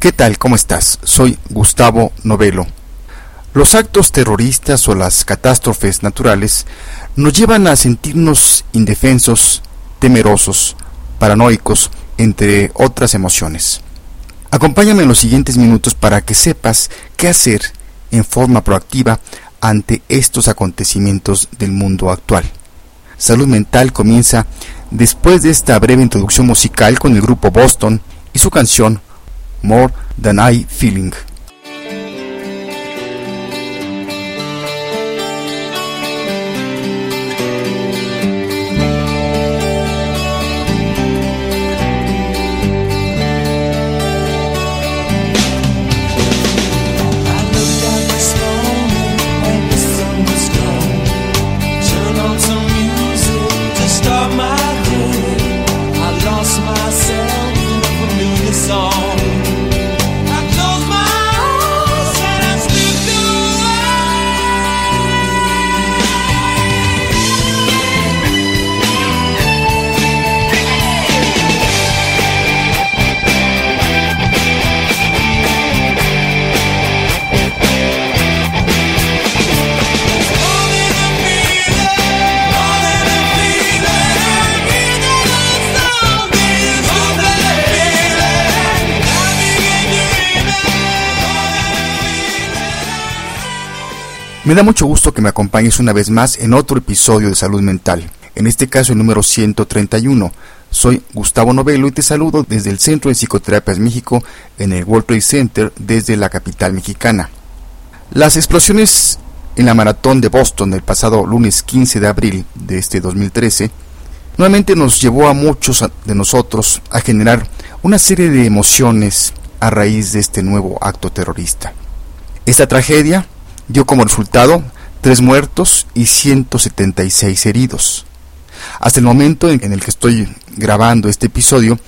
¿Qué tal? ¿Cómo estás? Soy Gustavo Novelo. Los actos terroristas o las catástrofes naturales nos llevan a sentirnos indefensos, temerosos, paranoicos, entre otras emociones. Acompáñame en los siguientes minutos para que sepas qué hacer en forma proactiva ante estos acontecimientos del mundo actual. Salud Mental comienza después de esta breve introducción musical con el grupo Boston y su canción More Than I Feeling. Me da mucho gusto que me acompañes una vez más en otro episodio de Salud Mental, en este caso el número 131. Soy Gustavo Novelo y te saludo desde el Centro de Psicoterapias México en el World Trade Center desde la capital mexicana. Las explosiones en la maratón de Boston el pasado lunes 15 de abril de este 2013 nuevamente nos llevó a muchos de nosotros a generar una serie de emociones a raíz de este nuevo acto terrorista. Esta tragedia dio como resultado tres muertos y 176 heridos. Hasta el momento en el que estoy grabando este episodio,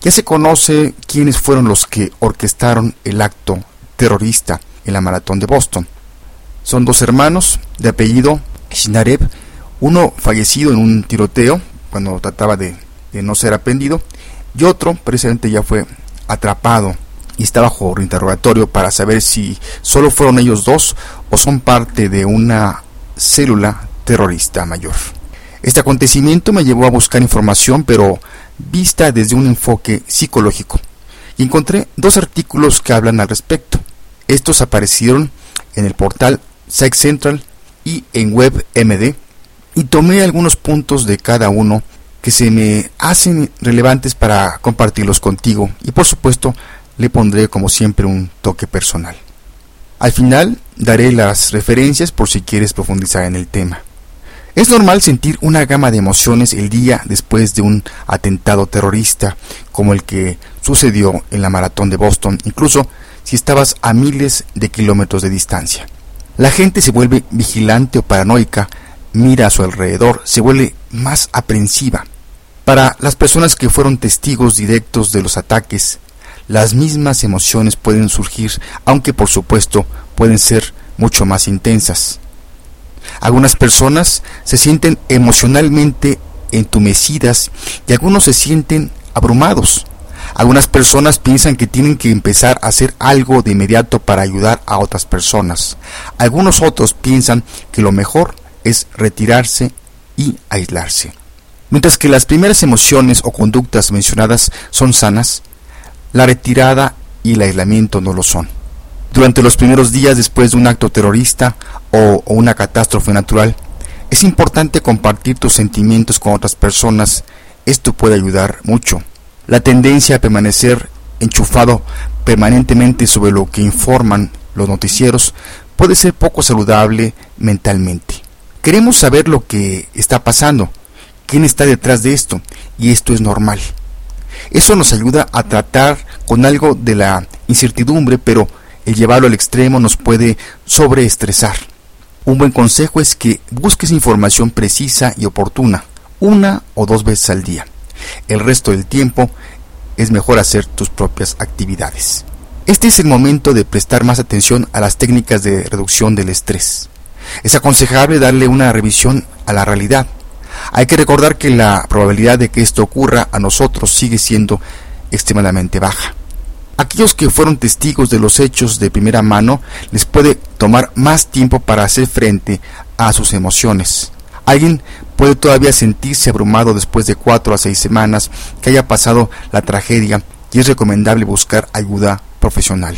ya se conoce quiénes fueron los que orquestaron el acto terrorista en la maratón de Boston. Son dos hermanos de apellido Shinarev, uno fallecido en un tiroteo cuando trataba de, no ser aprendido, y otro precisamente ya fue atrapado y está bajo interrogatorio para saber si solo fueron ellos dos o son parte de una célula terrorista mayor. Este acontecimiento me llevó a buscar información, pero vista desde un enfoque psicológico, y encontré dos artículos que hablan al respecto. Estos aparecieron en el portal Psych Central y en WebMD, y tomé algunos puntos de cada uno que se me hacen relevantes para compartirlos contigo y por supuesto le pondré como siempre un toque personal. Al final daré las referencias por si quieres profundizar en el tema. Es normal sentir una gama de emociones el día después de un atentado terrorista como el que sucedió en la maratón de Boston, incluso si estabas a miles de kilómetros de distancia. La gente se vuelve vigilante o paranoica, mira a su alrededor, se vuelve más aprensiva. Para las personas que fueron testigos directos de los ataques, las mismas emociones pueden surgir, aunque por supuesto pueden ser mucho más intensas. Algunas personas se sienten emocionalmente entumecidas y algunos se sienten abrumados. Algunas personas piensan que tienen que empezar a hacer algo de inmediato para ayudar a otras personas. Algunos otros piensan que lo mejor es retirarse y aislarse. Mientras que las primeras emociones o conductas mencionadas son sanas, la retirada y el aislamiento no lo son. Durante los primeros días después de un acto terrorista o, una catástrofe natural, es importante compartir tus sentimientos con otras personas. Esto puede ayudar mucho. La tendencia a permanecer enchufado permanentemente sobre lo que informan los noticieros puede ser poco saludable mentalmente. Queremos saber lo que está pasando, quién está detrás de esto, y esto es normal. Eso nos ayuda a tratar con algo de la incertidumbre, pero el llevarlo al extremo nos puede sobreestresar. Un buen consejo es que busques información precisa y oportuna, una o dos veces al día. El resto del tiempo es mejor hacer tus propias actividades. Este es el momento de prestar más atención a las técnicas de reducción del estrés. Es aconsejable darle una revisión a la realidad, hay que recordar que la probabilidad de que esto ocurra a nosotros sigue siendo extremadamente baja. Aquellos que fueron testigos de los hechos de primera mano les puede tomar más tiempo para hacer frente a sus emociones. Alguien puede todavía sentirse abrumado después de cuatro a seis semanas que haya pasado la tragedia y es recomendable buscar ayuda profesional.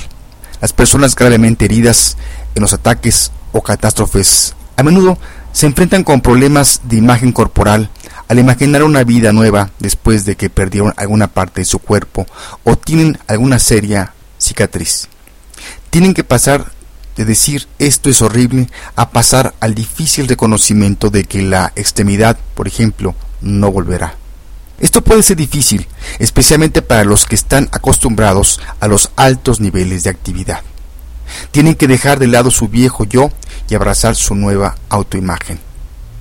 Las personas gravemente heridas en los ataques o catástrofes a menudo se enfrentan con problemas de imagen corporal al imaginar una vida nueva después de que perdieron alguna parte de su cuerpo o tienen alguna seria cicatriz. Tienen que pasar de decir esto es horrible a pasar al difícil reconocimiento de que la extremidad, por ejemplo, no volverá. Esto puede ser difícil, especialmente para los que están acostumbrados a los altos niveles de actividad. Tienen que dejar de lado su viejo yo y abrazar su nueva autoimagen.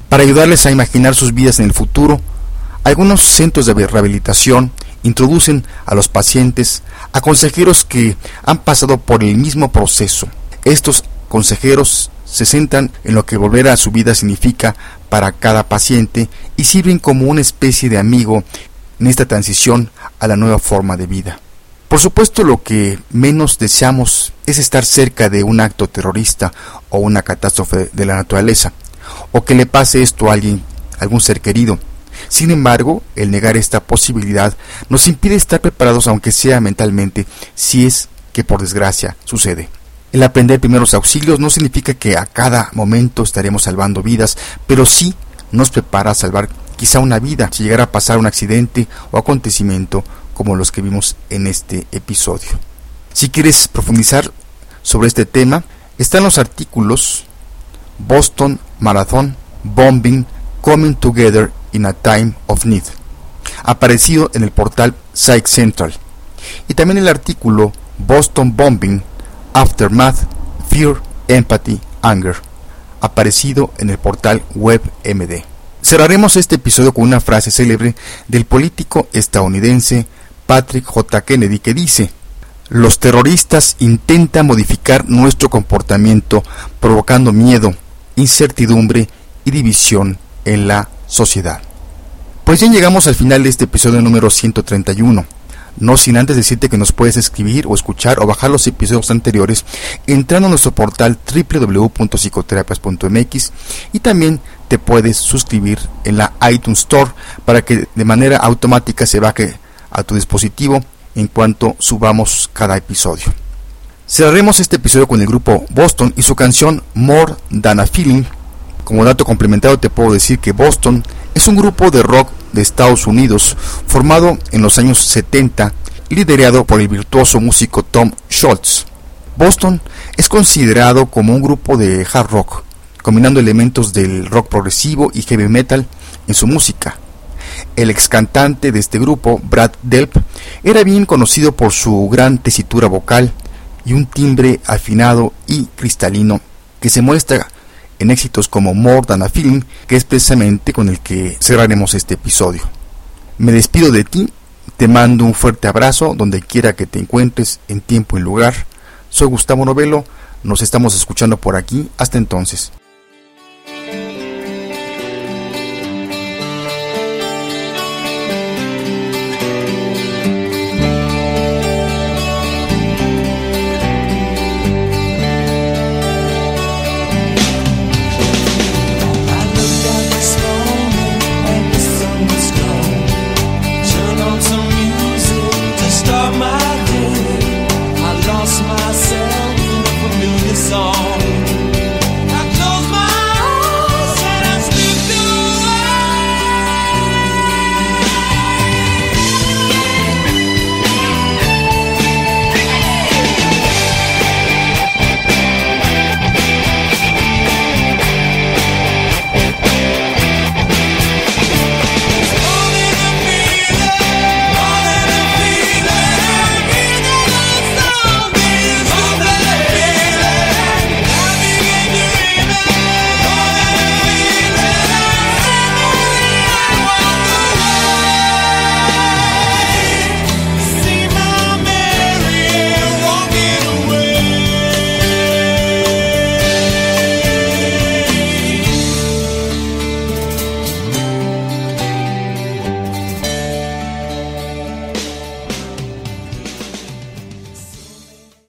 Para ayudarles a imaginar sus vidas en el futuro, algunos centros de rehabilitación introducen a los pacientes a consejeros que han pasado por el mismo proceso. Estos consejeros se centran en lo que volver a su vida significa para cada paciente y sirven como una especie de amigo en esta transición a la nueva forma de vida. Por supuesto, lo que menos deseamos es estar cerca de un acto terrorista o una catástrofe de la naturaleza, o que le pase esto a alguien, algún ser querido. Sin embargo, el negar esta posibilidad nos impide estar preparados, aunque sea mentalmente, si es que por desgracia sucede. El aprender primeros auxilios no significa que a cada momento estaremos salvando vidas, pero sí nos prepara a salvar quizá una vida si llegara a pasar un accidente o acontecimiento como los que vimos en este episodio. Si quieres profundizar sobre este tema, están los artículos Boston Marathon Bombing Coming Together in a Time of Need, aparecido en el portal Psych Central, y también el artículo Boston Bombing Aftermath Fear, Empathy, Anger, aparecido en el portal WebMD. Cerraremos este episodio con una frase célebre del político estadounidense Patrick J. Kennedy que dice, los terroristas intentan modificar nuestro comportamiento provocando miedo, incertidumbre y división en la sociedad. Pues ya llegamos al final de este episodio número 131. No sin antes decirte que nos puedes escribir o escuchar o bajar los episodios anteriores entrando a nuestro portal www.psicoterapias.mx y también te puedes suscribir en la iTunes Store para que de manera automática se baje a tu dispositivo en cuanto subamos cada episodio. Cerraremos este episodio con el grupo Boston y su canción More Than a Feeling. Como dato complementario te puedo decir que Boston es un grupo de rock de Estados Unidos formado en los años 70 liderado por el virtuoso músico Tom Schultz. Boston es considerado como un grupo de hard rock, combinando elementos del rock progresivo y heavy metal en su música. El ex cantante de este grupo, Brad Delp, era bien conocido por su gran tesitura vocal y un timbre afinado y cristalino que se muestra en éxitos como More Than a Film, que es precisamente con el que cerraremos este episodio. Me despido de ti, te mando un fuerte abrazo donde quiera que te encuentres en tiempo y lugar. Soy Gustavo Novelo, nos estamos escuchando por aquí, hasta entonces.